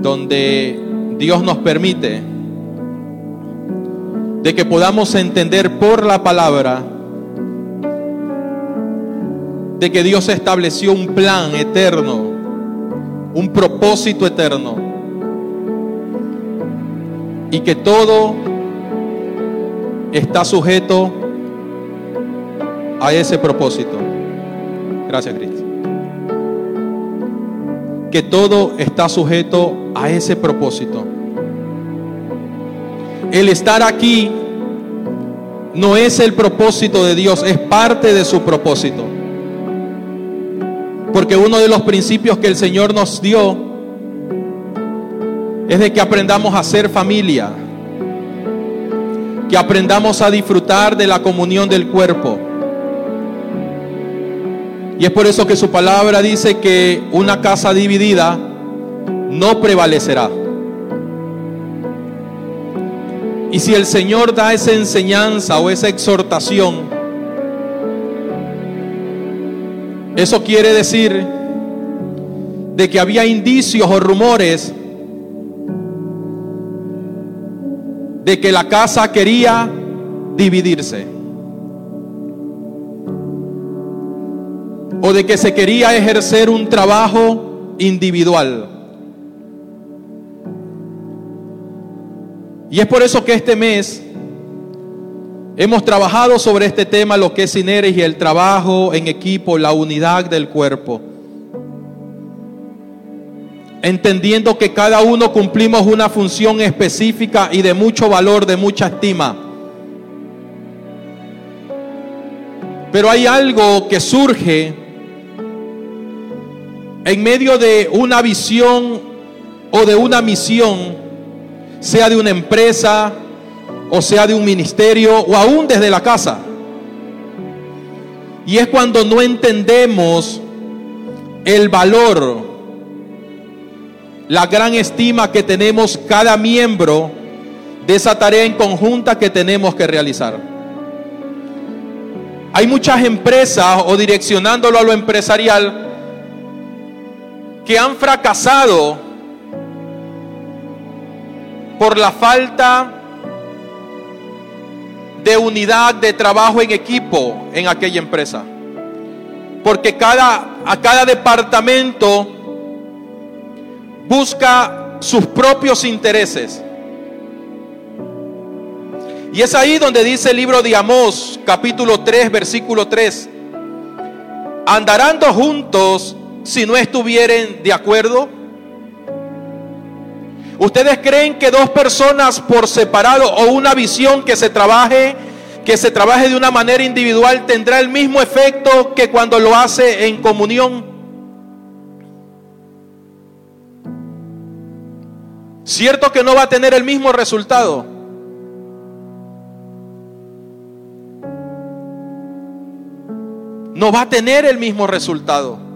donde Dios nos permite de que podamos entender por la palabra de que Dios estableció un plan eterno, un propósito eterno, y que todo está sujeto a ese propósito. Gracias, Cristo. Que todo está sujeto a ese propósito. El estar aquí no es el propósito de Dios, es parte de su propósito. Porque uno de los principios que el Señor nos dio es de que aprendamos a ser familia, que aprendamos a disfrutar de la comunión del cuerpo. Y es por eso que su palabra dice que una casa dividida no prevalecerá. Y si el Señor da esa enseñanza o esa exhortación, Eso quiere decir de que había indicios o rumores de que la casa quería dividirse. O de que se quería ejercer un trabajo individual. Y es por eso que este mes Hemos trabajado sobre este tema, lo que es sinergia, el trabajo en equipo, la unidad del cuerpo. Entendiendo que cada uno cumplimos una función específica y de mucho valor, de mucha estima. Pero hay algo que surge en medio de una visión o de una misión, sea de una empresa, o sea de un ministerio o aún desde la casa. Y es cuando no entendemos el valor, la gran estima que tenemos cada miembro de esa tarea en conjunta que tenemos que realizar. Hay muchas empresas o direccionándolo a lo empresarial que han fracasado por la falta de unidad de trabajo en equipo en aquella empresa. Porque cada, a cada departamento busca sus propios intereses. Y es ahí donde dice el libro de Amós, capítulo 3, versículo 3. Andarán juntos si no estuvieren de acuerdo. ¿Ustedes creen que dos personas por separado o una visión que se trabaje que se trabaje de una manera individual tendrá el mismo efecto que cuando lo hace en comunión? ¿Cierto que no va a tener el mismo resultado? No va a tener el mismo resultado.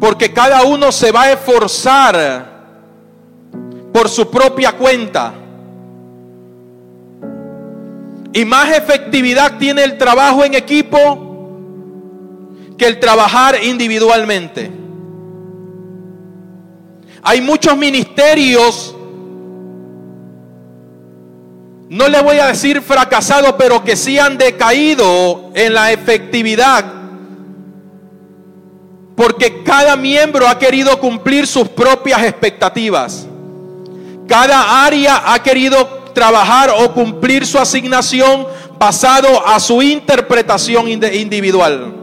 Porque cada uno se va a esforzar por su propia cuenta. Y más efectividad tiene el trabajo en equipo que el trabajar individualmente. Hay muchos ministerios, no le voy a decir fracasado, pero que sí han decaído en la efectividad porque cada miembro ha querido cumplir sus propias expectativas. Cada área ha querido trabajar o cumplir su asignación basado a su interpretación individual.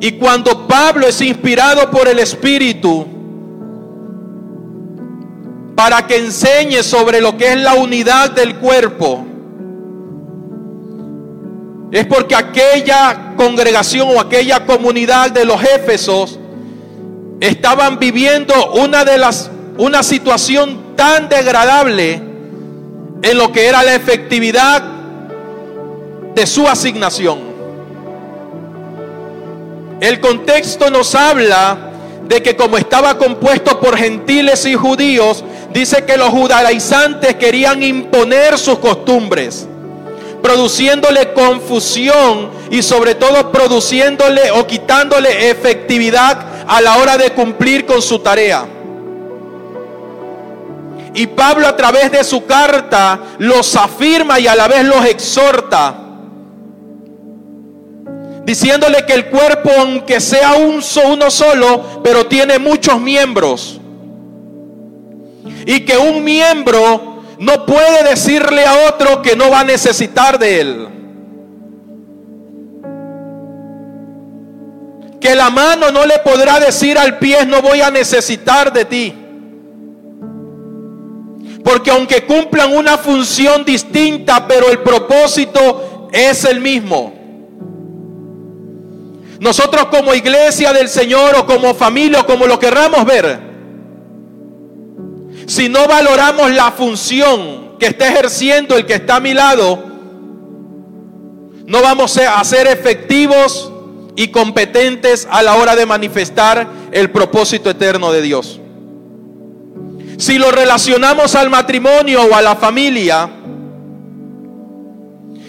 Y cuando Pablo es inspirado por el Espíritu para que enseñe sobre lo que es la unidad del cuerpo, es porque aquella congregación o aquella comunidad de los Éfesos estaban viviendo una de las una situación tan degradable en lo que era la efectividad de su asignación. El contexto nos habla de que como estaba compuesto por gentiles y judíos, dice que los judaizantes querían imponer sus costumbres produciéndole confusión y sobre todo produciéndole o quitándole efectividad a la hora de cumplir con su tarea. Y Pablo a través de su carta los afirma y a la vez los exhorta, diciéndole que el cuerpo, aunque sea un, uno solo, pero tiene muchos miembros, y que un miembro no puede decirle a otro que no va a necesitar de él. Que la mano no le podrá decir al pie, no voy a necesitar de ti. Porque aunque cumplan una función distinta, pero el propósito es el mismo. Nosotros como iglesia del Señor o como familia o como lo querramos ver, si no valoramos la función que está ejerciendo el que está a mi lado, no vamos a ser efectivos y competentes a la hora de manifestar el propósito eterno de Dios. Si lo relacionamos al matrimonio o a la familia,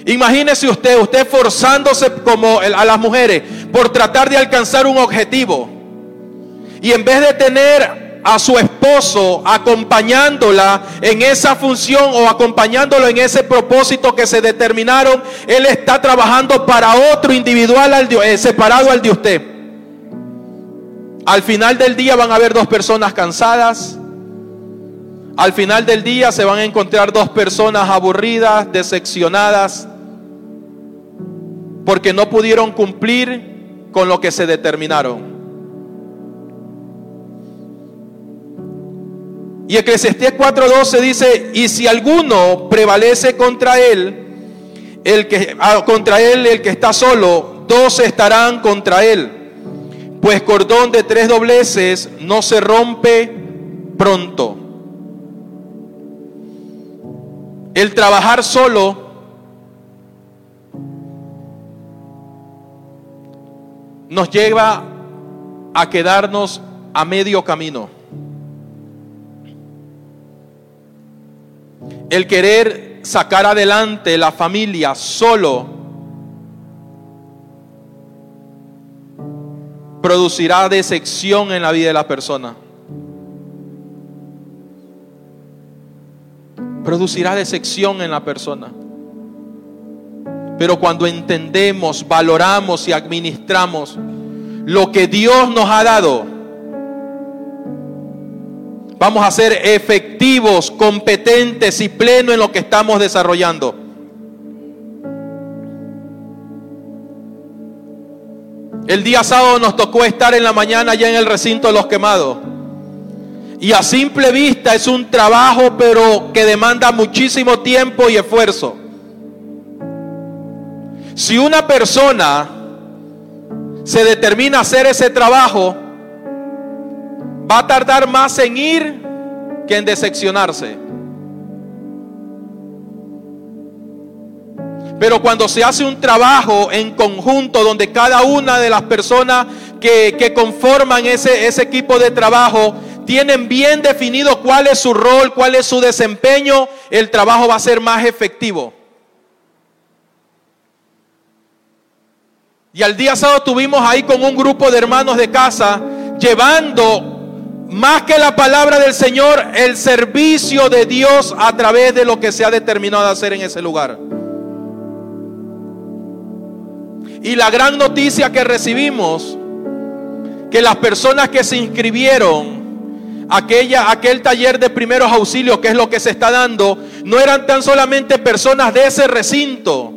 imagínese usted, usted forzándose como a las mujeres por tratar de alcanzar un objetivo. Y en vez de tener a su esposo acompañándola en esa función o acompañándolo en ese propósito que se determinaron, él está trabajando para otro individual al eh, separado al de usted. Al final del día van a haber dos personas cansadas, al final del día se van a encontrar dos personas aburridas, decepcionadas, porque no pudieron cumplir con lo que se determinaron. Y Eclesiastés 4:12 dice, y si alguno prevalece contra él, el que, ah, contra él el que está solo, dos estarán contra él. Pues cordón de tres dobleces no se rompe pronto. El trabajar solo nos lleva a quedarnos a medio camino. El querer sacar adelante la familia solo producirá decepción en la vida de la persona. producirá decepción en la persona. Pero cuando entendemos, valoramos y administramos lo que Dios nos ha dado, vamos a ser efectivos, competentes y plenos en lo que estamos desarrollando. El día sábado nos tocó estar en la mañana ya en el recinto de los quemados. Y a simple vista es un trabajo, pero que demanda muchísimo tiempo y esfuerzo. Si una persona se determina a hacer ese trabajo, va a tardar más en ir que en decepcionarse. Pero cuando se hace un trabajo en conjunto donde cada una de las personas que, conforman ese, ese equipo de trabajo tienen bien definido cuál es su rol, cuál es su desempeño, el trabajo va a ser más efectivo. Y al día sábado tuvimos ahí con un grupo de hermanos de casa llevando más que la palabra del Señor, el servicio de Dios a través de lo que se ha determinado hacer en ese lugar. Y la gran noticia que recibimos, que las personas que se inscribieron aquella, aquel taller de primeros auxilios, que es lo que se está dando, no eran tan solamente personas de ese recinto,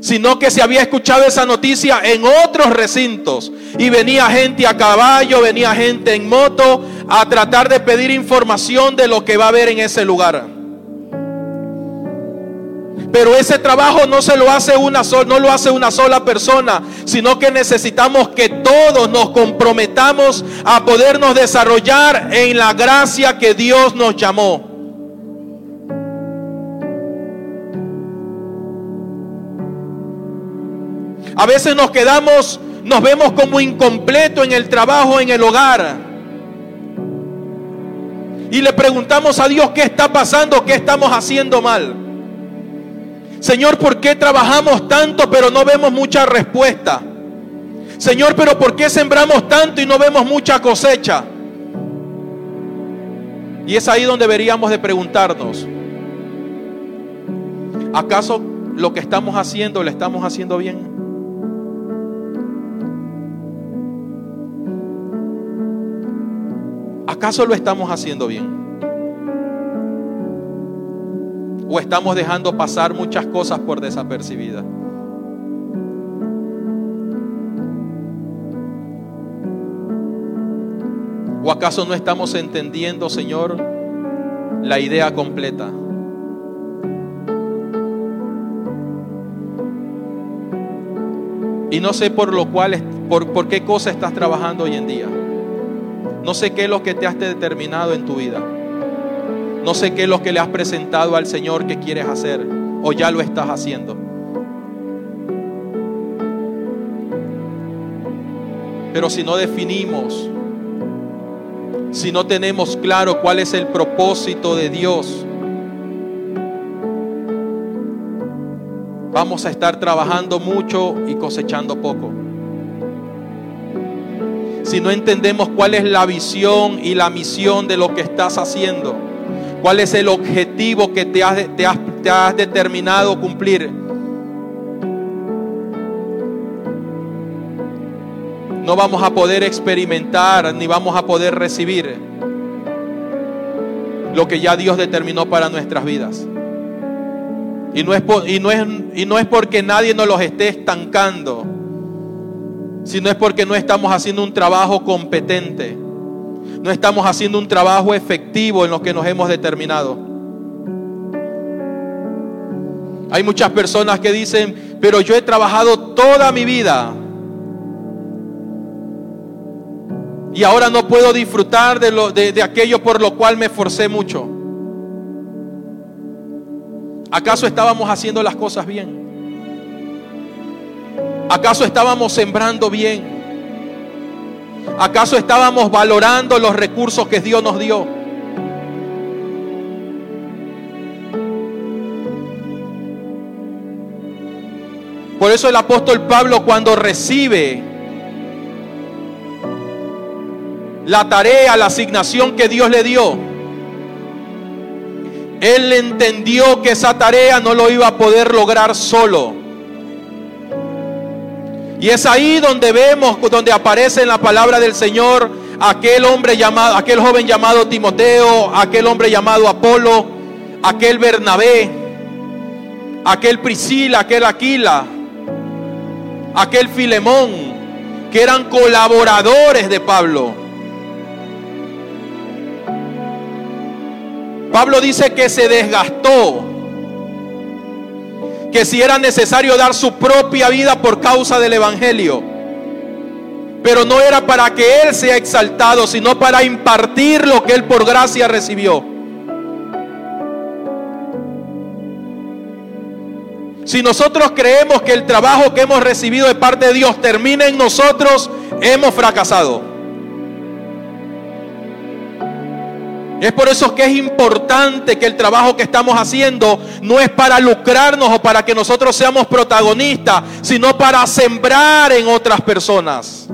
sino que se había escuchado esa noticia en otros recintos. Y venía gente a caballo, venía gente en moto a tratar de pedir información de lo que va a haber en ese lugar. Pero ese trabajo no se lo hace una sola, no lo hace una sola persona, sino que necesitamos que todos nos comprometamos a podernos desarrollar en la gracia que Dios nos llamó. A veces nos quedamos, nos vemos como incompleto en el trabajo, en el hogar. Y le preguntamos a Dios qué está pasando, qué estamos haciendo mal. Señor, ¿por qué trabajamos tanto pero no vemos mucha respuesta? Señor, pero ¿por qué sembramos tanto y no vemos mucha cosecha? Y es ahí donde deberíamos de preguntarnos, ¿acaso lo que estamos haciendo lo estamos haciendo bien? ¿Acaso lo estamos haciendo bien? ¿O estamos dejando pasar muchas cosas por desapercibidas? ¿O acaso no estamos entendiendo, Señor, la idea completa? Y no sé por lo cual, por, por qué cosa estás trabajando hoy en día. No sé qué es lo que te has determinado en tu vida. No sé qué es lo que le has presentado al Señor que quieres hacer o ya lo estás haciendo. Pero si no definimos si no tenemos claro cuál es el propósito de Dios, vamos a estar trabajando mucho y cosechando poco. Si no entendemos cuál es la visión y la misión de lo que estás haciendo, cuál es el objetivo que te has, te has, te has determinado cumplir, no vamos a poder experimentar ni vamos a poder recibir lo que ya Dios determinó para nuestras vidas. Y no es, y no es, y no es porque nadie nos los esté estancando, sino es porque no estamos haciendo un trabajo competente. No estamos haciendo un trabajo efectivo en lo que nos hemos determinado. Hay muchas personas que dicen, pero yo he trabajado toda mi vida Y ahora no puedo disfrutar de, lo, de, aquello por lo cual me esforcé mucho. ¿Acaso estábamos haciendo las cosas bien? ¿Acaso estábamos sembrando bien? ¿Acaso estábamos valorando los recursos que Dios nos dio? Por eso el apóstol Pablo cuando recibe la tarea, la asignación que Dios le dio, él entendió que esa tarea no lo iba a poder lograr solo. Y es ahí donde vemos, donde aparece en la palabra del Señor aquel hombre llamado, aquel joven llamado Timoteo, aquel hombre llamado Apolo, aquel Bernabé, aquel Priscila, aquel Aquila, aquel Filemón, que eran colaboradores de Pablo. Pablo dice que se desgastó, que si era necesario dar su propia vida por causa del Evangelio, pero no era para que Él sea exaltado, sino para impartir lo que Él por gracia recibió. Si nosotros creemos que el trabajo que hemos recibido de parte de Dios termina en nosotros, hemos fracasado. Es por eso que es importante que el trabajo que estamos haciendo no es para lucrarnos o para que nosotros seamos protagonistas, sino para sembrar en otras personas.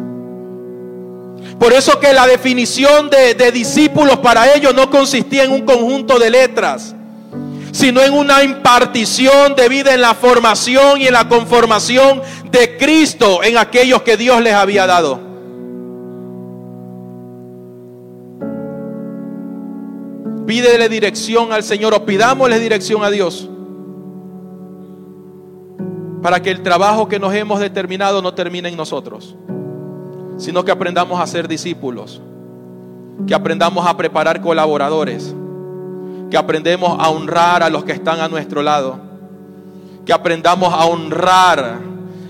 Por eso que la definición de, discípulos para ellos no consistía en un conjunto de letras, sino en una impartición de vida en la formación y en la conformación de Cristo en aquellos que Dios les había dado. Pídele dirección al Señor o pidámosle dirección a Dios. Para que el trabajo que nos hemos determinado no termine en nosotros, sino que aprendamos a ser discípulos, que aprendamos a preparar colaboradores, que aprendemos a honrar a los que están a nuestro lado, que aprendamos a honrar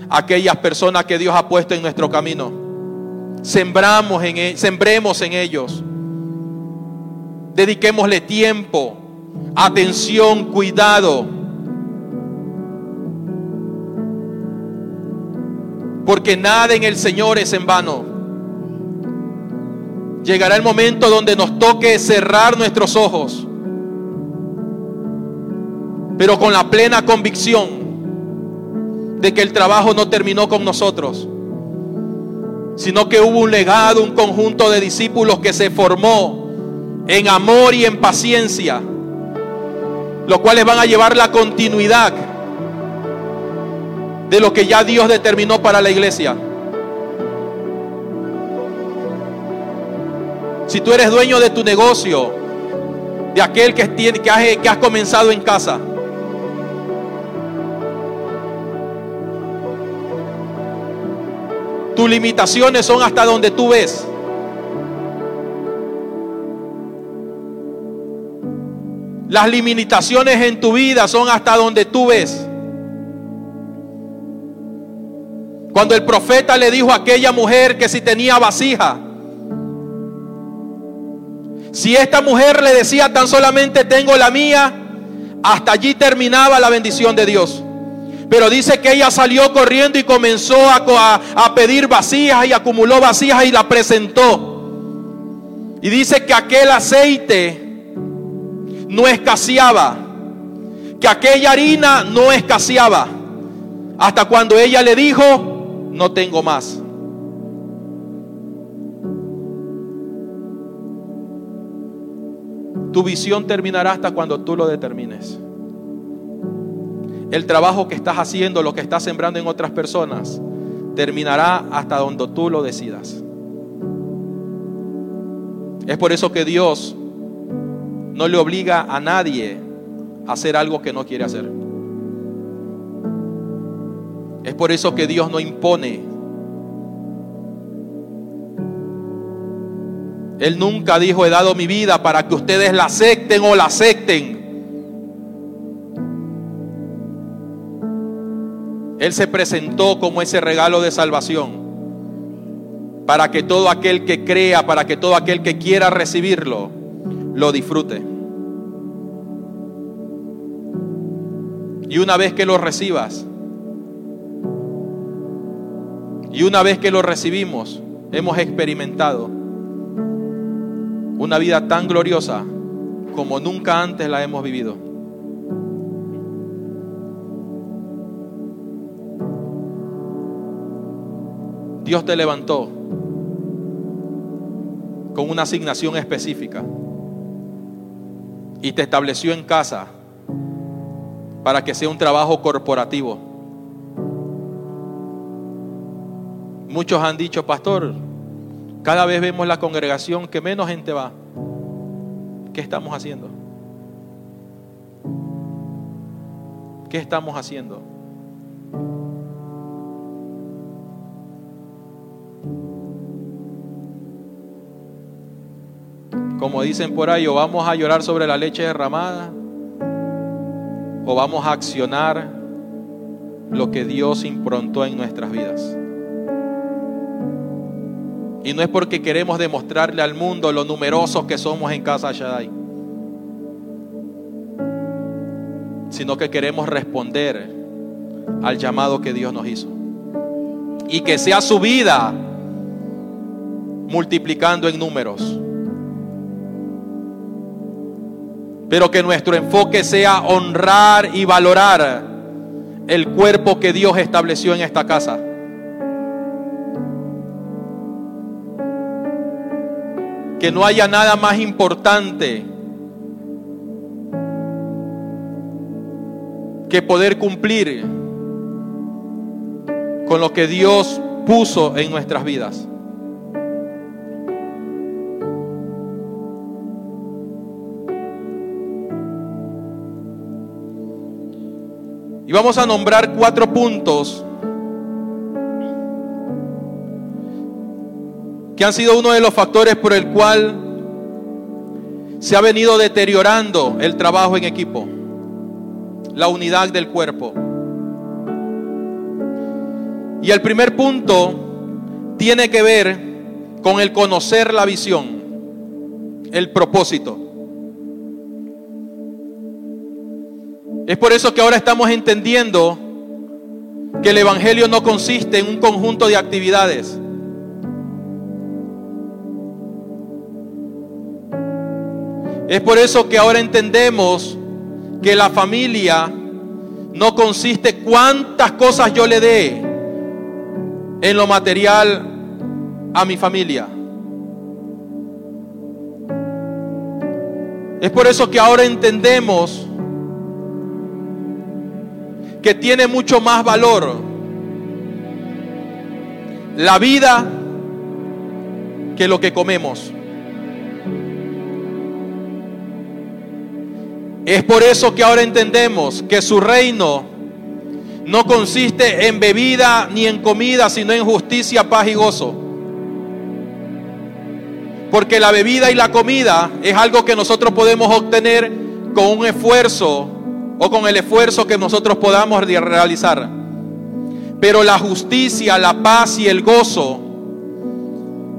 a aquellas personas que Dios ha puesto en nuestro camino. Sembramos en, e, sembremos en ellos Dediquémosle tiempo, atención, cuidado. Porque nada en el Señor es en vano. Llegará el momento donde nos toque cerrar nuestros ojos pero con la plena convicción de que el trabajo no terminó con nosotros, sino que hubo un legado, un conjunto de discípulos que se formó en amor y en paciencia, los cuales van a llevar la continuidad de lo que ya Dios determinó para la iglesia. Si tú eres dueño de tu negocio, de aquel que, tiene, que, que has comenzado en casa, tus limitaciones son hasta donde tú ves. Las limitaciones en tu vida son hasta donde tú ves. Cuando el profeta le dijo a aquella mujer que si tenía vasija, si esta mujer le decía tan solamente tengo la mía, hasta allí terminaba la bendición de Dios. Pero dice que ella salió corriendo y comenzó a, a, pedir vasijas y acumuló vasijas y la presentó. Y dice que aquel aceite no escaseaba, que aquella harina no escaseaba, hasta cuando ella le dijo, no tengo más. Tu visión terminará hasta cuando tú lo determines. El trabajo que estás haciendo, lo que estás sembrando en otras personas, terminará hasta donde tú lo decidas. Es por eso que Dios no le obliga a nadie a hacer algo que no quiere hacer. Es por eso que Dios no impone Él nunca dijo, he dado mi vida para que ustedes la acepten o la acepten. Él se presentó como ese regalo de salvación para que todo aquel que crea, para que todo aquel que quiera recibirlo, lo disfrute. Y una vez que lo recibas, y una vez que lo recibimos, hemos experimentado una vida tan gloriosa como nunca antes la hemos vivido. Dios te levantó con una asignación específica y te estableció en casa para que sea un trabajo corporativo. Muchos han dicho, pastor, cada vez vemos la congregación que menos gente va. ¿Qué estamos haciendo? ¿Qué estamos haciendo? Como dicen por ahí, o vamos a llorar sobre la leche derramada, o vamos a accionar lo que Dios improntó en nuestras vidas. Y no es porque queremos demostrarle al mundo lo numerosos que somos en casa Shaddai, sino que queremos responder al llamado que Dios nos hizo. Y que sea su vida multiplicando en números. Pero que nuestro enfoque sea honrar y valorar el cuerpo que Dios estableció en esta casa. que no haya nada más importante que poder cumplir con lo que Dios puso en nuestras vidas. Y vamos a nombrar cuatro puntos que han sido uno de los factores por el cual se ha venido deteriorando el trabajo en equipo, la unidad del cuerpo. Y el primer punto tiene que ver con el conocer la visión, el propósito. Es por eso que ahora estamos entendiendo que el Evangelio no consiste en un conjunto de actividades Es por eso que ahora entendemos que la familia no consiste cuántas cosas yo le dé en lo material a mi familia. Es por eso que ahora entendemos que tiene mucho más valor la vida que lo que comemos. Es por eso que ahora entendemos que su reino no consiste en bebida ni en comida, sino en justicia, paz y gozo. Porque la bebida y la comida es algo que nosotros podemos obtener con un esfuerzo o con el esfuerzo que nosotros podamos realizar. Pero la justicia, la paz y el gozo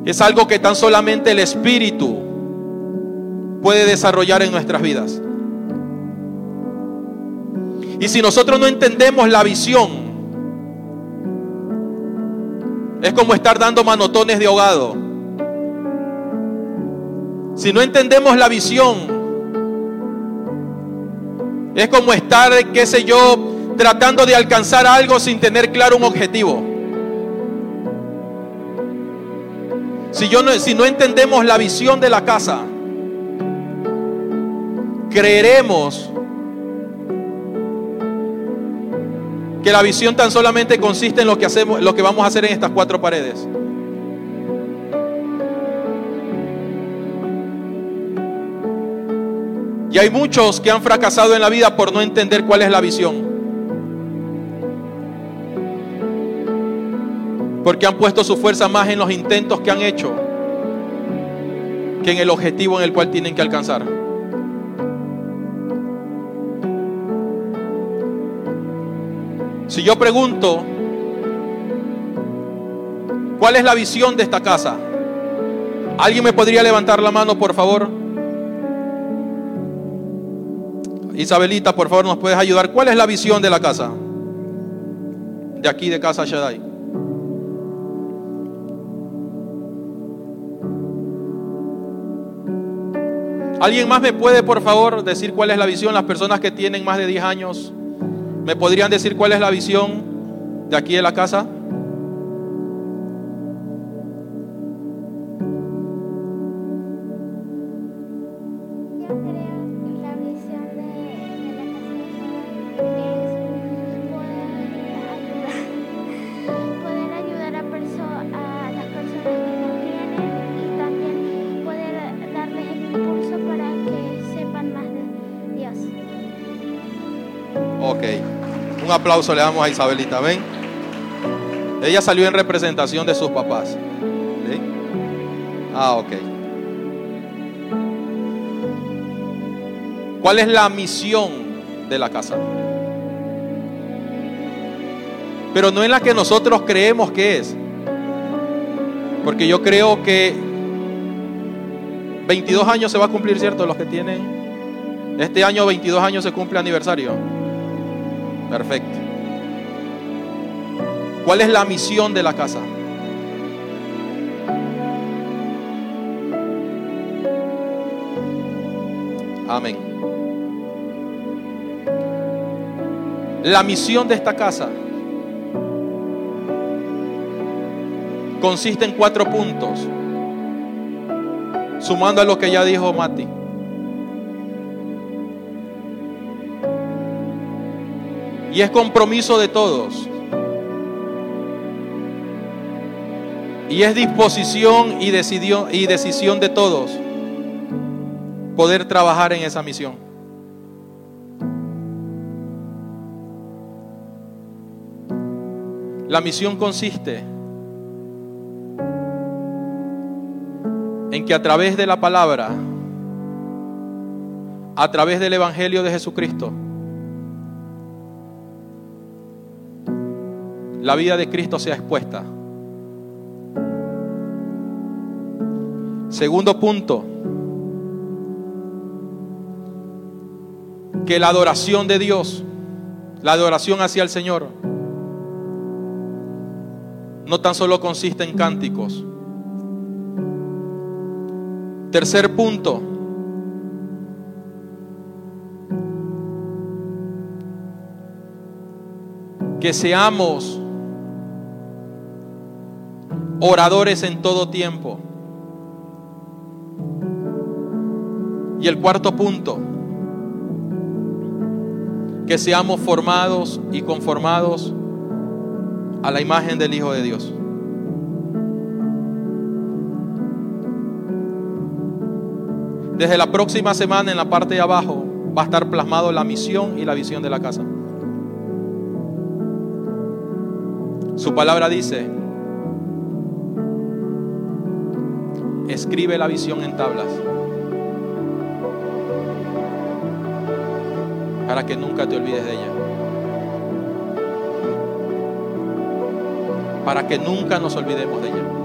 es algo que tan solamente el Espíritu puede desarrollar en nuestras vidas. Y si nosotros no entendemos la visión, es como estar dando manotones de ahogado. Si no entendemos la visión, es como estar, qué sé yo, tratando de alcanzar algo sin tener claro un objetivo. Si, yo no, si no entendemos la visión de la casa, creeremos que la visión tan solamente consiste en lo que hacemos, lo que vamos a hacer en estas cuatro paredes. Y hay muchos que han fracasado en la vida por no entender cuál es la visión. Porque han puesto su fuerza más en los intentos que han hecho que en el objetivo en el cual tienen que alcanzar. Si yo pregunto, ¿cuál es la visión de esta casa? ¿Alguien me podría levantar la mano, por favor? Isabelita, por favor, ¿nos puedes ayudar? ¿Cuál es la visión de la casa? De aquí, de Casa Shaddai. ¿Alguien más me puede, por favor, decir cuál es la visión? Las personas que tienen más de 10 años. ¿Me podrían decir cuál es la visión de aquí de la casa? Aplauso le damos a Isabelita, ¿ven? Ella salió en representación de sus papás. Ah, ok. ¿Cuál es la misión de la casa? Pero no es la que nosotros creemos que es. Porque yo creo que 22 años se va a cumplir, ¿cierto? Los que tienen. Este año 22 años se cumple aniversario. Perfecto. ¿Cuál es la misión de la casa? Amén. La misión de esta casa consiste en cuatro puntos, sumando a lo que ya dijo Mati. Y es compromiso de todos. Y es disposición y, y decisión de todos poder trabajar en esa misión. La misión consiste en que a través de la palabra, a través del Evangelio de Jesucristo, la vida de Cristo sea expuesta. Segundo punto, que la adoración de Dios, la adoración hacia el Señor, no tan solo consiste en cánticos. Tercer punto, que seamos oradores en todo tiempo. Y el cuarto punto, que seamos formados y conformados a la imagen del Hijo de Dios. Desde la próxima semana en la parte de abajo va a estar plasmado la misión y la visión de la casa. Su palabra dice, escribe la visión en tablas para que nunca te olvides de ella. Para que nunca nos olvidemos de ella.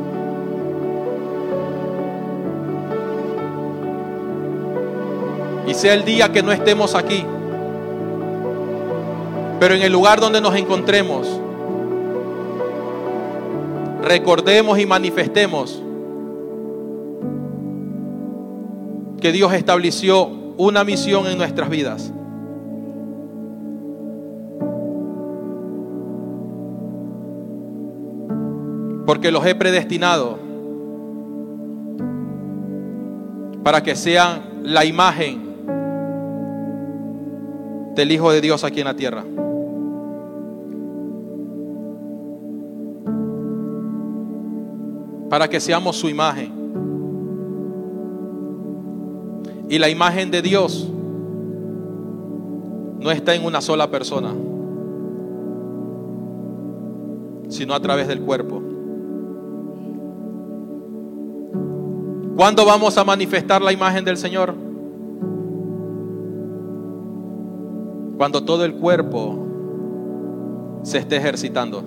y sea el día que no estemos aquí, pero en el lugar donde nos encontremos, recordemos y manifestemos que Dios estableció una misión en nuestras vidas. Porque los he predestinado para que sean la imagen del Hijo de Dios aquí en la tierra. Para que seamos su imagen. Y la imagen de Dios no está en una sola persona, sino a través del cuerpo. ¿Cuándo vamos a manifestar la imagen del Señor? Cuando todo el cuerpo se esté ejercitando.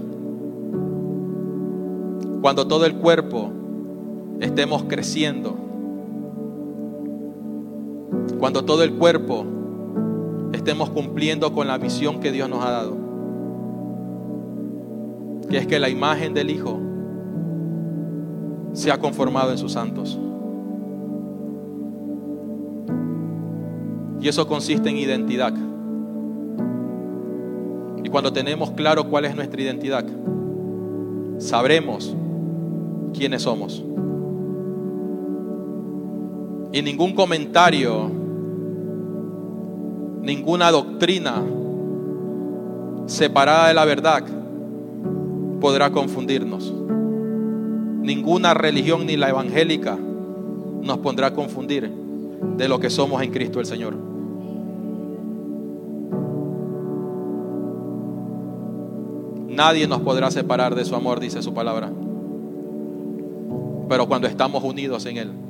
Cuando todo el cuerpo estemos creciendo. Cuando todo el cuerpo estemos cumpliendo con la misión que Dios nos ha dado. Que es que la imagen del Hijo se ha conformado en sus santos. Y eso consiste en identidad. Y cuando tenemos claro cuál es nuestra identidad, sabremos quiénes somos. Y ningún comentario, ninguna doctrina separada de la verdad podrá confundirnos. Ninguna religión ni la evangélica nos pondrá a confundir de lo que somos en Cristo el Señor. Nadie nos podrá separar de su amor, dice su palabra. Pero cuando estamos unidos en Él.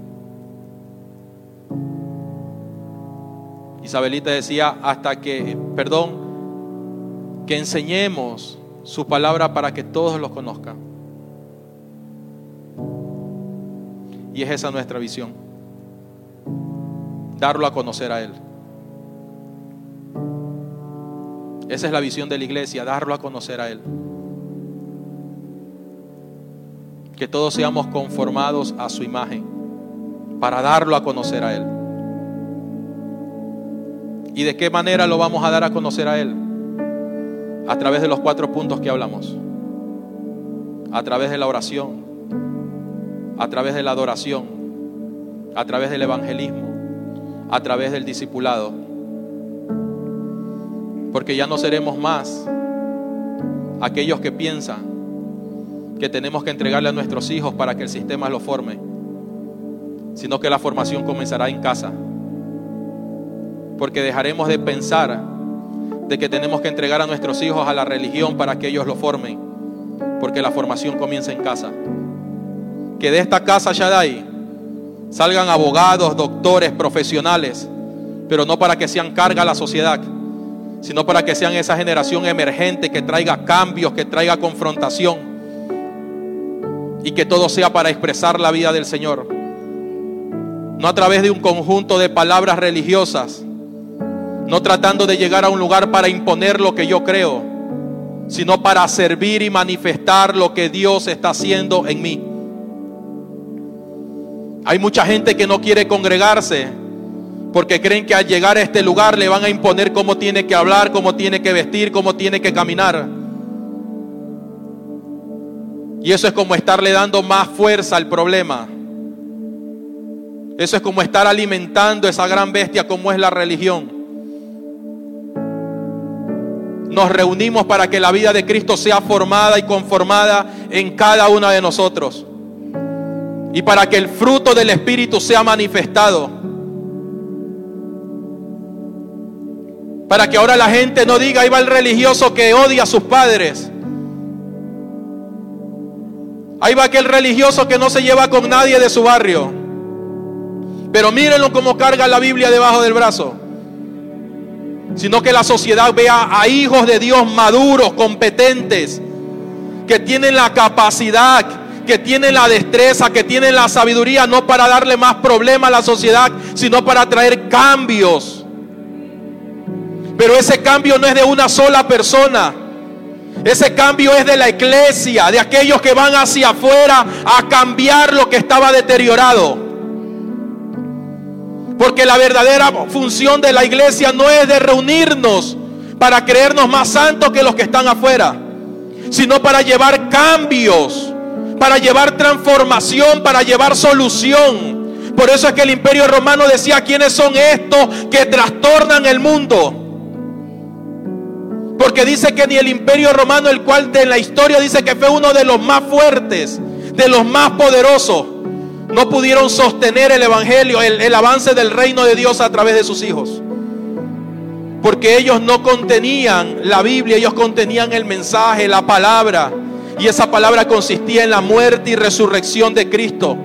Isabelita decía, hasta que, perdón, que enseñemos su palabra para que todos los conozcan. Y es esa nuestra visión. Darlo a conocer a Él. Esa es la visión de la iglesia, darlo a conocer a Él. Que todos seamos conformados a su imagen para darlo a conocer a Él. ¿Y de qué manera lo vamos a dar a conocer a Él? A través de los cuatro puntos que hablamos. A través de la oración, a través de la adoración, a través del evangelismo, a través del discipulado porque ya no seremos más aquellos que piensan que tenemos que entregarle a nuestros hijos para que el sistema los forme, sino que la formación comenzará en casa. Porque dejaremos de pensar de que tenemos que entregar a nuestros hijos a la religión para que ellos lo formen, porque la formación comienza en casa. Que de esta casa Shaddai salgan abogados, doctores, profesionales, pero no para que sean carga a la sociedad, sino para que sean esa generación emergente que traiga cambios, que traiga confrontación y que todo sea para expresar la vida del Señor. No a través de un conjunto de palabras religiosas, no tratando de llegar a un lugar para imponer lo que yo creo, sino para servir y manifestar lo que Dios está haciendo en mí. Hay mucha gente que no quiere congregarse porque creen que al llegar a este lugar le van a imponer cómo tiene que hablar, cómo tiene que vestir, cómo tiene que caminar. Y eso es como estarle dando más fuerza al problema. Eso es como estar alimentando esa gran bestia como es la religión. Nos reunimos para que la vida de Cristo sea formada y conformada en cada una de nosotros. Y para que el fruto del Espíritu sea manifestado. Para que ahora la gente no diga, ahí va el religioso que odia a sus padres. Ahí va aquel religioso que no se lleva con nadie de su barrio. Pero mírenlo como carga la Biblia debajo del brazo. Sino que la sociedad vea a hijos de Dios maduros, competentes, que tienen la capacidad, que tienen la destreza, que tienen la sabiduría, no para darle más problema a la sociedad, sino para traer cambios. Pero ese cambio no es de una sola persona. Ese cambio es de la iglesia, de aquellos que van hacia afuera a cambiar lo que estaba deteriorado. Porque la verdadera función de la iglesia no es de reunirnos para creernos más santos que los que están afuera, sino para llevar cambios, para llevar transformación, para llevar solución. Por eso es que el imperio romano decía, ¿quiénes son estos que trastornan el mundo? Porque dice que ni el imperio romano, el cual en la historia dice que fue uno de los más fuertes, de los más poderosos, no pudieron sostener el evangelio, el, avance del reino de Dios a través de sus hijos. Porque ellos no contenían la Biblia, ellos contenían el mensaje, la palabra. Y esa palabra consistía en la muerte y resurrección de Cristo.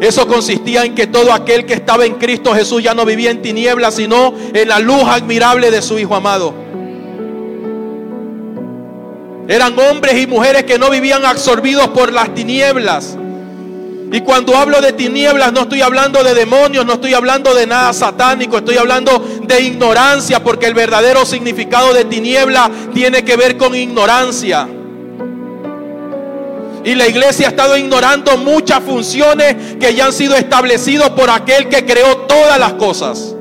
Eso consistía en que todo aquel que estaba en Cristo Jesús ya no vivía en tinieblas, sino en la luz admirable de su Hijo amado. Eran hombres y mujeres que no vivían absorbidos por las tinieblas. Y cuando hablo de tinieblas no estoy hablando de demonios, no estoy hablando de nada satánico, estoy hablando de ignorancia, porque el verdadero significado de tiniebla tiene que ver con ignorancia. Y la iglesia ha estado ignorando muchas funciones que ya han sido establecidas por aquel que creó todas las cosas.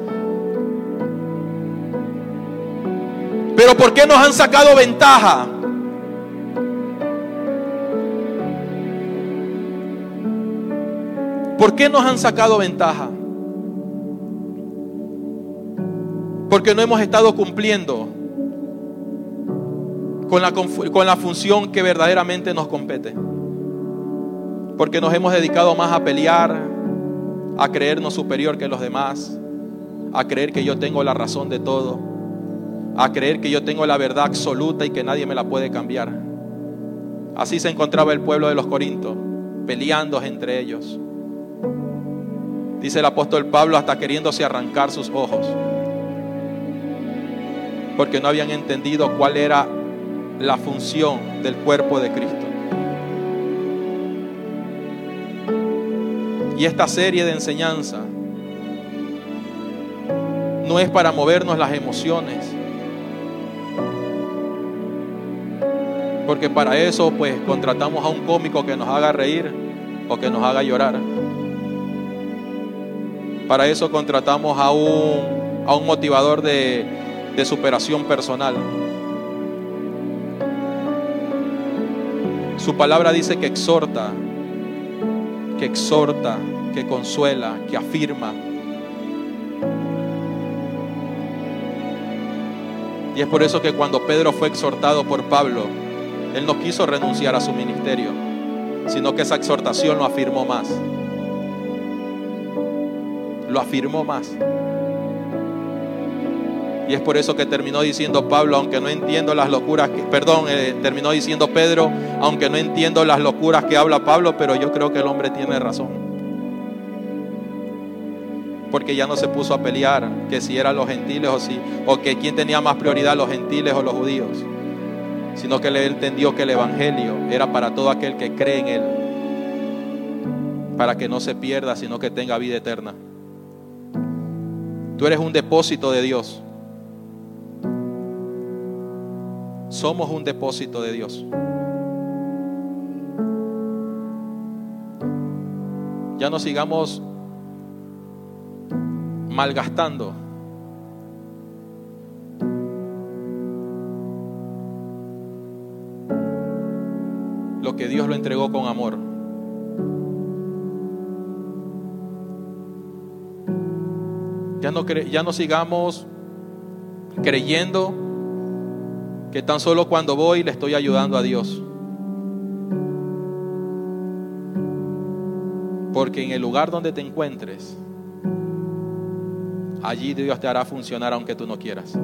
Pero ¿por qué nos han sacado ventaja? ¿Por qué nos han sacado ventaja? Porque no hemos estado cumpliendo con la, función que verdaderamente nos compete. Porque nos hemos dedicado más a pelear, a creernos superior que los demás, a creer que yo tengo la razón de todo, a creer que yo tengo la verdad absoluta y que nadie me la puede cambiar. Así se encontraba el pueblo de los Corintios, peleando entre ellos. Dice el apóstol Pablo hasta queriéndose arrancar sus ojos. Porque no habían entendido cuál era la función del cuerpo de Cristo. Y esta serie de enseñanza no es para movernos las emociones. Porque para eso pues contratamos a un cómico que nos haga reír o que nos haga llorar. Para eso contratamos a un, a un motivador de, de superación personal. Su palabra dice que exhorta, que exhorta, que consuela, que afirma. Y es por eso que cuando Pedro fue exhortado por Pablo, él no quiso renunciar a su ministerio, sino que esa exhortación lo afirmó más lo afirmó más. Y es por eso que terminó diciendo Pablo, aunque no entiendo las locuras que, perdón, eh, terminó diciendo Pedro, aunque no entiendo las locuras que habla Pablo, pero yo creo que el hombre tiene razón. Porque ya no se puso a pelear que si eran los gentiles o si, o que quién tenía más prioridad, los gentiles o los judíos. Sino que él entendió que el evangelio era para todo aquel que cree en él. Para que no se pierda, sino que tenga vida eterna. Tú eres un depósito de Dios. Somos un depósito de Dios. Ya no sigamos malgastando. Lo que Dios lo entregó con amor. Ya no, ya no sigamos creyendo que tan solo cuando voy le estoy ayudando a Dios. Porque en el lugar donde te encuentres, allí Dios te hará funcionar aunque tú no quieras.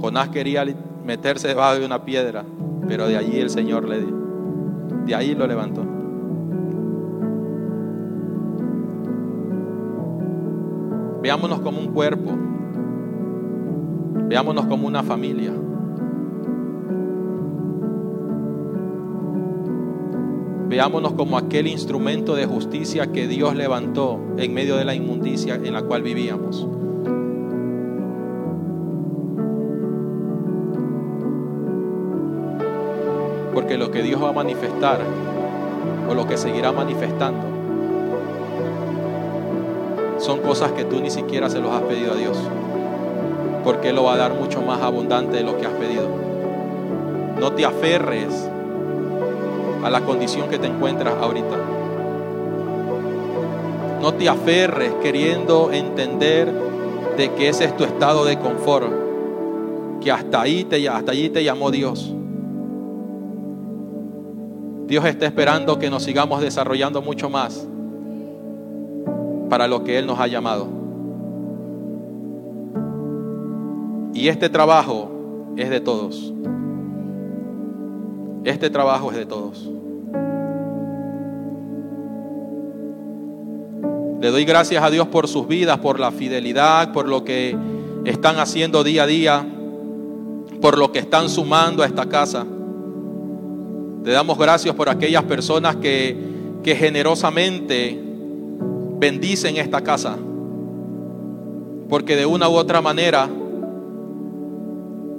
Jonás quería meterse debajo de una piedra, pero de allí el Señor le dio. De ahí lo levantó. Veámonos como un cuerpo. Veámonos como una familia. Veámonos como aquel instrumento de justicia que Dios levantó en medio de la inmundicia en la cual vivíamos. Porque lo que Dios va a manifestar o lo que seguirá manifestando son cosas que tú ni siquiera se los has pedido a Dios. Porque Él lo va a dar mucho más abundante de lo que has pedido. No te aferres a la condición que te encuentras ahorita. No te aferres queriendo entender de que ese es tu estado de confort, que hasta ahí te, hasta allí te llamó Dios. Dios está esperando que nos sigamos desarrollando mucho más para lo que Él nos ha llamado. Y este trabajo es de todos. Este trabajo es de todos. Le doy gracias a Dios por sus vidas, por la fidelidad, por lo que están haciendo día a día, por lo que están sumando a esta casa. Le damos gracias por aquellas personas que, que generosamente bendicen esta casa. Porque de una u otra manera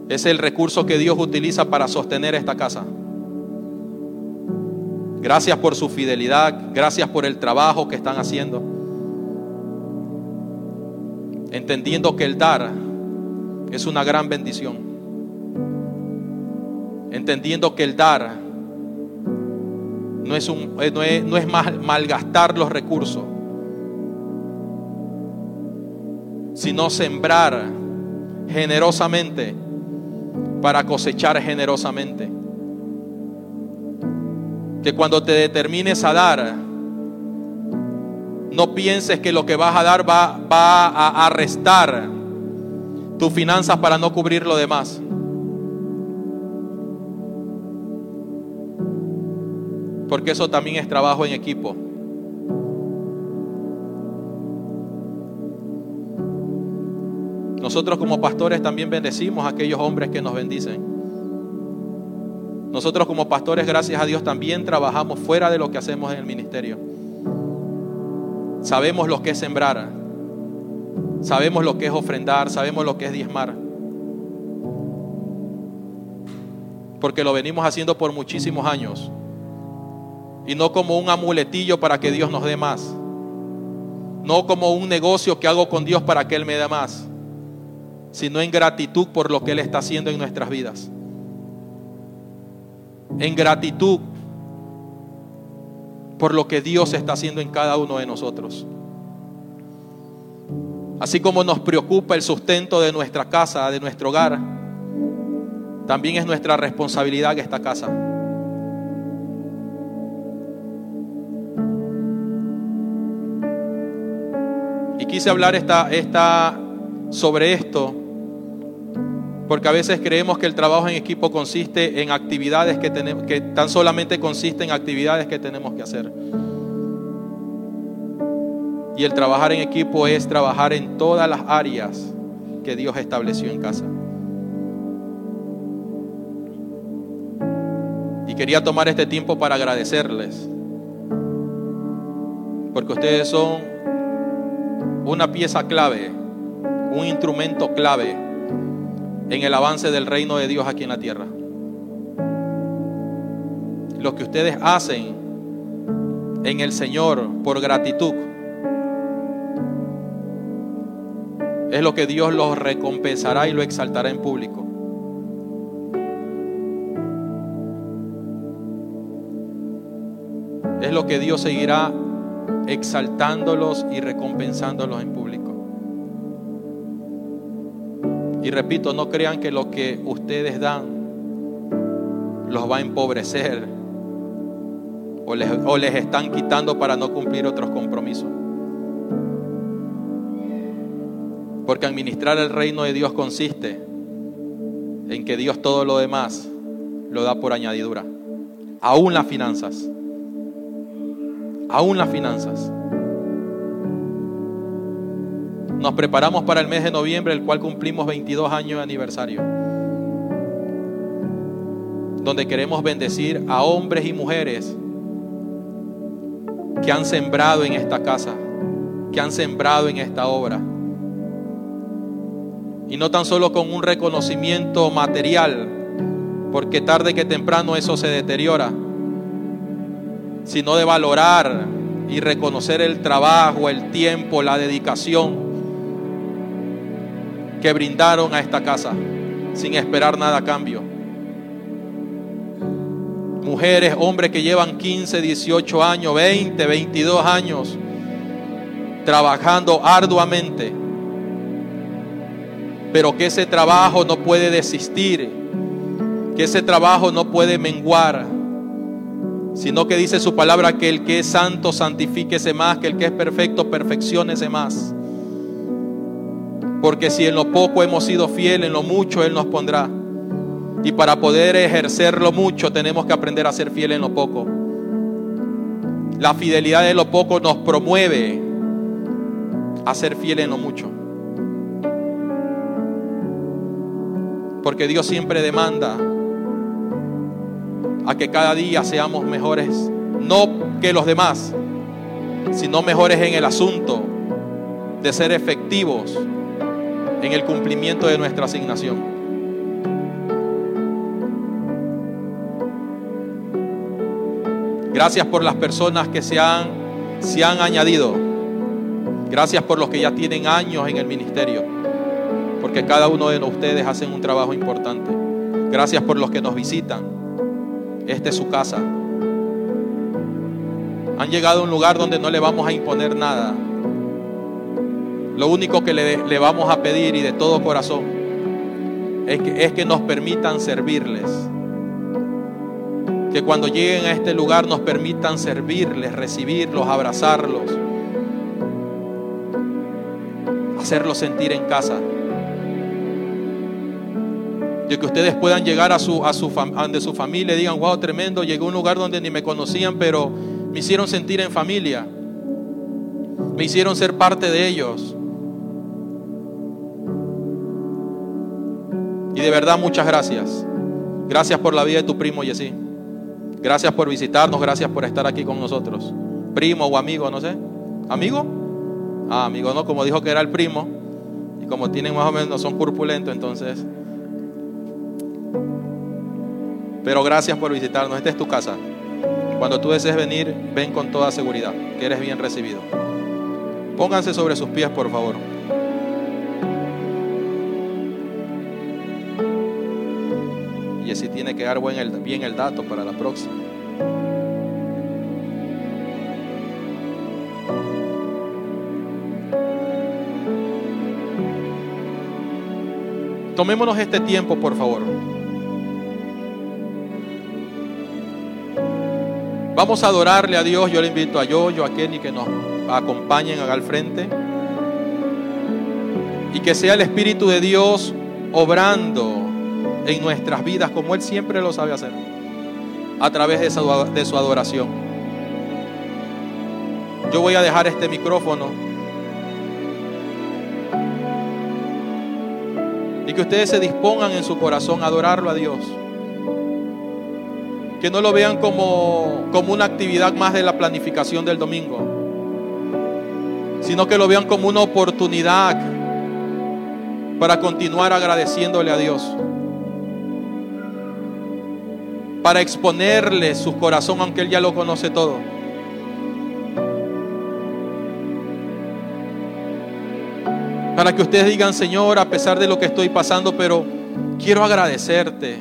es el recurso que Dios utiliza para sostener esta casa. Gracias por su fidelidad, gracias por el trabajo que están haciendo. Entendiendo que el dar es una gran bendición. Entendiendo que el dar no es, un, no es, no es malgastar los recursos, sino sembrar generosamente para cosechar generosamente. Que cuando te determines a dar, no pienses que lo que vas a dar va, va a arrestar tus finanzas para no cubrir lo demás. Porque eso también es trabajo en equipo. Nosotros como pastores también bendecimos a aquellos hombres que nos bendicen. Nosotros como pastores, gracias a Dios, también trabajamos fuera de lo que hacemos en el ministerio. Sabemos lo que es sembrar, sabemos lo que es ofrendar, sabemos lo que es diezmar. Porque lo venimos haciendo por muchísimos años. Y no como un amuletillo para que Dios nos dé más. No como un negocio que hago con Dios para que Él me dé más sino en gratitud por lo que Él está haciendo en nuestras vidas. En gratitud por lo que Dios está haciendo en cada uno de nosotros. Así como nos preocupa el sustento de nuestra casa, de nuestro hogar, también es nuestra responsabilidad esta casa. Y quise hablar esta, esta, sobre esto porque a veces creemos que el trabajo en equipo consiste en actividades que tenemos, que tan solamente consiste en actividades que tenemos que hacer. Y el trabajar en equipo es trabajar en todas las áreas que Dios estableció en casa. Y quería tomar este tiempo para agradecerles. Porque ustedes son una pieza clave, un instrumento clave en el avance del reino de Dios aquí en la tierra. Lo que ustedes hacen en el Señor por gratitud es lo que Dios los recompensará y lo exaltará en público. Es lo que Dios seguirá exaltándolos y recompensándolos en público. Y repito, no crean que lo que ustedes dan los va a empobrecer o les, están quitando para no cumplir otros compromisos. Porque administrar el reino de Dios consiste en que Dios todo lo demás lo da por añadidura. Aún las finanzas. Aún las finanzas. Nos preparamos para el mes de noviembre, el cual cumplimos 22 años de aniversario. Donde queremos bendecir a hombres y mujeres que han sembrado en esta casa, que han sembrado en esta obra. Y no tan solo con un reconocimiento material, porque tarde que temprano eso se deteriora, sino de valorar y reconocer el trabajo, el tiempo, la dedicación que brindaron a esta casa sin esperar nada a cambio. Mujeres, hombres que llevan 15, 18 años, 20, 22 años trabajando arduamente, pero que ese trabajo no puede desistir, que ese trabajo no puede menguar, sino que dice su palabra que el que es santo santifíquese más, que el que es perfecto perfeccionese más. Porque si en lo poco hemos sido fieles, en lo mucho Él nos pondrá. Y para poder ejercer lo mucho tenemos que aprender a ser fieles en lo poco. La fidelidad de lo poco nos promueve a ser fieles en lo mucho. Porque Dios siempre demanda a que cada día seamos mejores, no que los demás, sino mejores en el asunto de ser efectivos en el cumplimiento de nuestra asignación. Gracias por las personas que se han, se han añadido. Gracias por los que ya tienen años en el ministerio. Porque cada uno de ustedes hacen un trabajo importante. Gracias por los que nos visitan. Esta es su casa. Han llegado a un lugar donde no le vamos a imponer nada. Lo único que le, vamos a pedir y de todo corazón es que, es que nos permitan servirles. Que cuando lleguen a este lugar nos permitan servirles, recibirlos, abrazarlos, hacerlos sentir en casa. De que ustedes puedan llegar a su, a su, de su familia y digan, wow, tremendo, llegué a un lugar donde ni me conocían, pero me hicieron sentir en familia. Me hicieron ser parte de ellos. Y de verdad muchas gracias. Gracias por la vida de tu primo Yesí. Gracias por visitarnos, gracias por estar aquí con nosotros. Primo o amigo, no sé. ¿Amigo? Ah, amigo, no, como dijo que era el primo. Y como tienen más o menos, no son corpulentos, entonces. Pero gracias por visitarnos. Esta es tu casa. Cuando tú desees venir, ven con toda seguridad, que eres bien recibido. Pónganse sobre sus pies, por favor. Y así tiene que dar bien el dato para la próxima. Tomémonos este tiempo, por favor. Vamos a adorarle a Dios. Yo le invito a yo, yo a Kenny que nos acompañen al frente. Y que sea el Espíritu de Dios obrando en nuestras vidas como Él siempre lo sabe hacer, a través de su, adoración. Yo voy a dejar este micrófono y que ustedes se dispongan en su corazón a adorarlo a Dios. Que no lo vean como, como una actividad más de la planificación del domingo, sino que lo vean como una oportunidad para continuar agradeciéndole a Dios para exponerle su corazón, aunque Él ya lo conoce todo. Para que ustedes digan, Señor, a pesar de lo que estoy pasando, pero quiero agradecerte.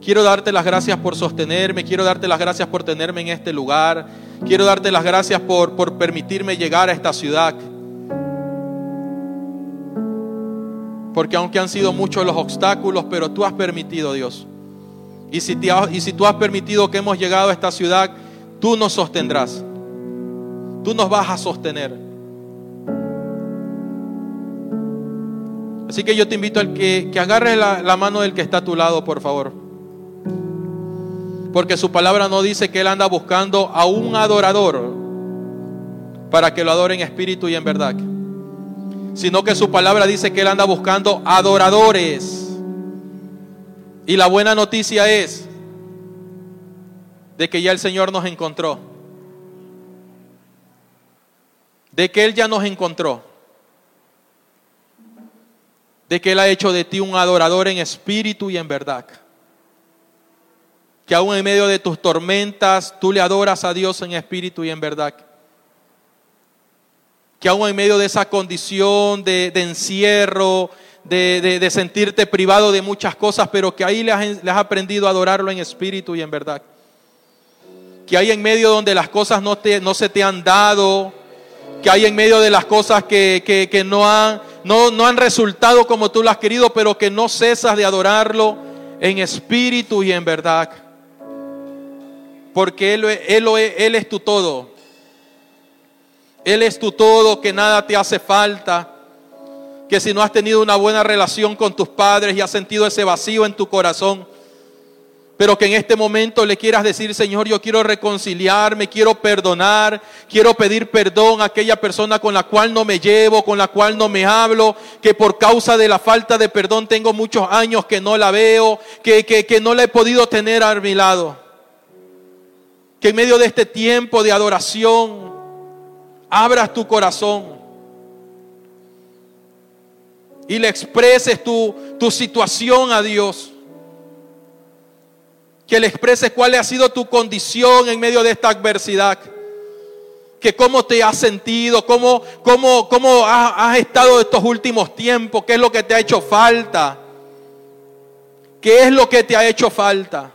Quiero darte las gracias por sostenerme, quiero darte las gracias por tenerme en este lugar, quiero darte las gracias por, por permitirme llegar a esta ciudad. Porque aunque han sido muchos los obstáculos, pero tú has permitido, Dios. Y si, tú has permitido que hemos llegado a esta ciudad, tú nos sostendrás. Tú nos vas a sostener. Así que yo te invito al que, que agarres la, la mano del que está a tu lado, por favor. Porque su palabra no dice que Él anda buscando a un adorador para que lo adore en espíritu y en verdad. Sino que su palabra dice que Él anda buscando adoradores. Y la buena noticia es de que ya el Señor nos encontró. De que Él ya nos encontró de que Él ha hecho de ti un adorador en espíritu y en verdad. Que aún en medio de tus tormentas tú le adoras a Dios en espíritu y en verdad. Que aún en medio de esa condición de, encierro, de, sentirte privado de muchas cosas, pero que ahí le has, aprendido a adorarlo en espíritu y en verdad. Que hay en medio donde las cosas no, te, no se te han dado, que hay en medio de las cosas que, que no han no, no han resultado como tú lo has querido, pero que no cesas de adorarlo en espíritu y en verdad. Porque Él, él, él es tu todo. Él es tu todo, que nada te hace falta. Que si no has tenido una buena relación con tus padres y has sentido ese vacío en tu corazón, pero que en este momento le quieras decir, Señor, yo quiero reconciliarme, quiero perdonar, quiero pedir perdón a aquella persona con la cual no me llevo, con la cual no me hablo, que por causa de la falta de perdón tengo muchos años que no la veo, que, que, no la he podido tener a mi lado. Que en medio de este tiempo de adoración, abras tu corazón y le expreses tu, tu situación a Dios que le expreses cuál ha sido tu condición en medio de esta adversidad. Que cómo te has sentido, cómo, cómo, cómo has, estado estos últimos tiempos, qué es lo que te ha hecho falta. ¿Qué es lo que te ha hecho falta?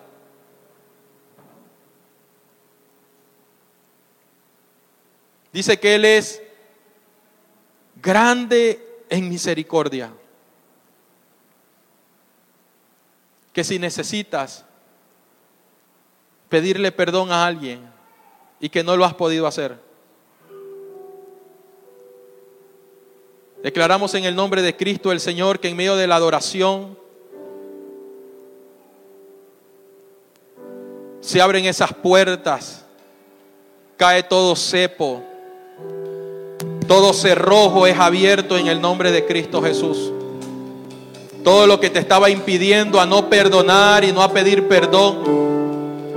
Dice que Él es grande en misericordia. Que si necesitas pedirle perdón a alguien y que no lo has podido hacer. Declaramos en el nombre de Cristo el Señor que en medio de la adoración se abren esas puertas, cae todo cepo, todo cerrojo es abierto en el nombre de Cristo Jesús. Todo lo que te estaba impidiendo a no perdonar y no a pedir perdón,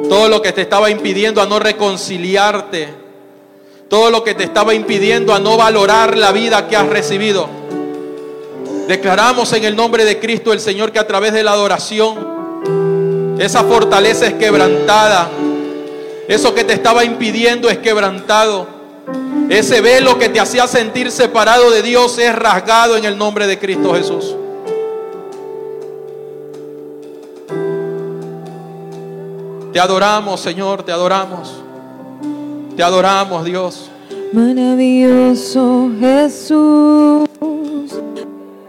todo lo que te estaba impidiendo a no reconciliarte. Todo lo que te estaba impidiendo a no valorar la vida que has recibido. Declaramos en el nombre de Cristo el Señor que a través de la adoración esa fortaleza es quebrantada. Eso que te estaba impidiendo es quebrantado. Ese velo que te hacía sentir separado de Dios es rasgado en el nombre de Cristo Jesús. Te adoramos, Señor, te adoramos. Te adoramos, Dios. Maravilloso Jesús,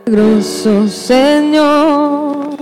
milagroso Señor.